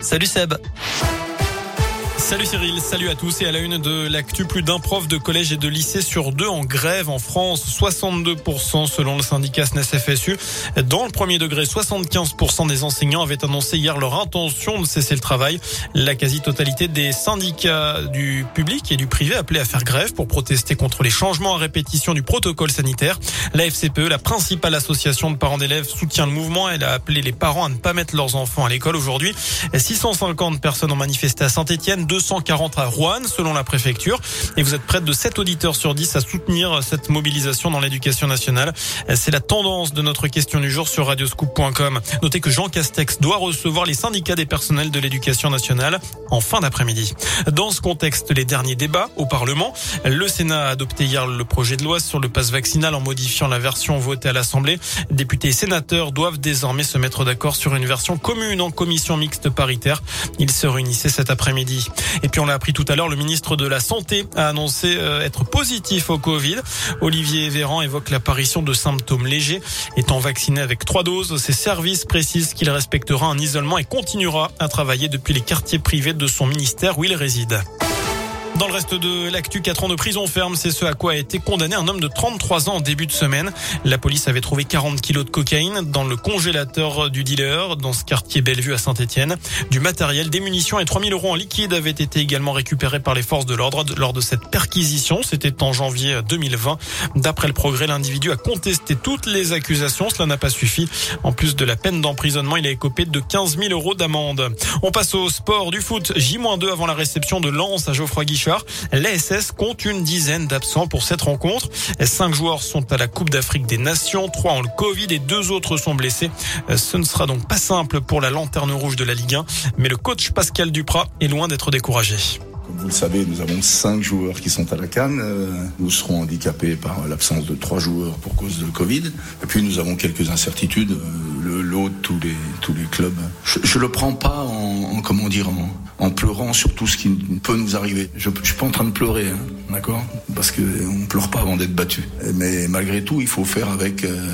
Salut Seb. Salut Cyril, salut à tous et à la une de l'actu, plus d'un prof de collège et de lycée sur deux en grève en France, 62% selon le syndicat SNES-FSU. Dans le premier degré, 75% des enseignants avaient annoncé hier leur intention de cesser le travail. La quasi-totalité des syndicats du public et du privé appelaient à faire grève pour protester contre les changements à répétition du protocole sanitaire. La FCPE, la principale association de parents d'élèves, soutient le mouvement. Elle a appelé les parents à ne pas mettre leurs enfants à l'école aujourd'hui. 650 personnes ont manifesté à Saint-Etienne, 240 à Rouen selon la préfecture. Et vous êtes près de 7 auditeurs sur 10 à soutenir cette mobilisation dans l'éducation nationale. C'est la tendance de notre question du jour sur radioscoop.com. Notez que Jean Castex doit recevoir les syndicats des personnels de l'éducation nationale en fin d'après-midi. Dans ce contexte, les derniers débats au Parlement. Le Sénat a adopté hier le projet de loi sur le passe vaccinal en modifiant la version votée à l'Assemblée. Députés et sénateurs doivent désormais se mettre d'accord sur une version commune en commission mixte paritaire. Ils se réunissaient cet après-midi. Et puis on l'a appris tout à l'heure, le ministre de la Santé a annoncé euh, être positif au Covid. Olivier Véran évoque l'apparition de symptômes légers. Étant vacciné avec trois doses, ses services précisent qu'il respectera un isolement et continuera à travailler depuis les quartiers privés de son ministère où il réside. Dans le reste de l'actu, 4 ans de prison ferme, c'est ce à quoi a été condamné un homme de 33 ans en début de semaine. La police avait trouvé 40 kilos de cocaïne dans le congélateur du dealer dans ce quartier Bellevue à Saint-Etienne. Du matériel, des munitions et 3000 euros en liquide avaient été également récupérés par les forces de l'ordre lors de cette perquisition. C'était en janvier 2020. D'après le progrès, l'individu a contesté toutes les accusations. Cela n'a pas suffi. En plus de la peine d'emprisonnement, il a écopé de 15 000 euros d'amende. On passe au sport du foot. J-2 avant la réception de Lens à Geoffroy Guichard. L'ASS compte une dizaine d'absents pour cette rencontre. Cinq joueurs sont à la Coupe d'Afrique des Nations, trois ont le Covid et deux autres sont blessés. Ce ne sera donc pas simple pour la lanterne rouge de la Ligue 1, mais le coach Pascal Duprat est loin d'être découragé. Comme vous le savez, nous avons cinq joueurs qui sont à la canne. Nous serons handicapés par l'absence de trois joueurs pour cause de Covid. Et puis nous avons quelques incertitudes. Le lot de tous les tous les clubs. Je, je le prends pas en, en comment dire en, pleurant sur tout ce qui peut nous arriver. Je, je suis pas en train de pleurer, hein, d'accord? Parce que on pleure pas avant d'être battu. Mais malgré tout, il faut faire avec. Euh,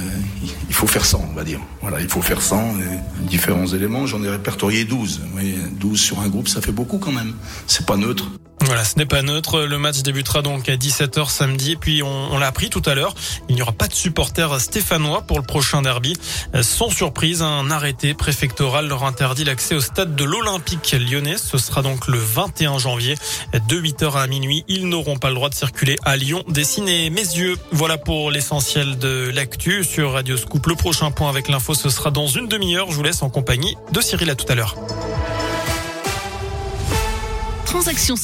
il faut faire sans, on va dire. Voilà, il faut faire sans les différents éléments. J'en ai répertorié 12. Oui, 12 sur un groupe, ça fait beaucoup quand même. C'est pas neutre. Voilà, ce n'est pas neutre. Le match débutera donc à 17h samedi. Puis on, l'a appris tout à l'heure, il n'y aura pas de supporters stéphanois pour le prochain derby. Sans surprise, un arrêté préfectoral leur interdit l'accès au stade de l'Olympique lyonnais. Ce sera donc le 21 janvier de 8h à minuit. Ils n'auront pas le droit de circuler à Lyon. Dessiner mes yeux. Voilà pour l'essentiel de l'actu sur Radio Scoop. Le prochain point avec l'info, ce sera dans une demi-heure. Je vous laisse en compagnie de Cyril à tout à l'heure. Transaction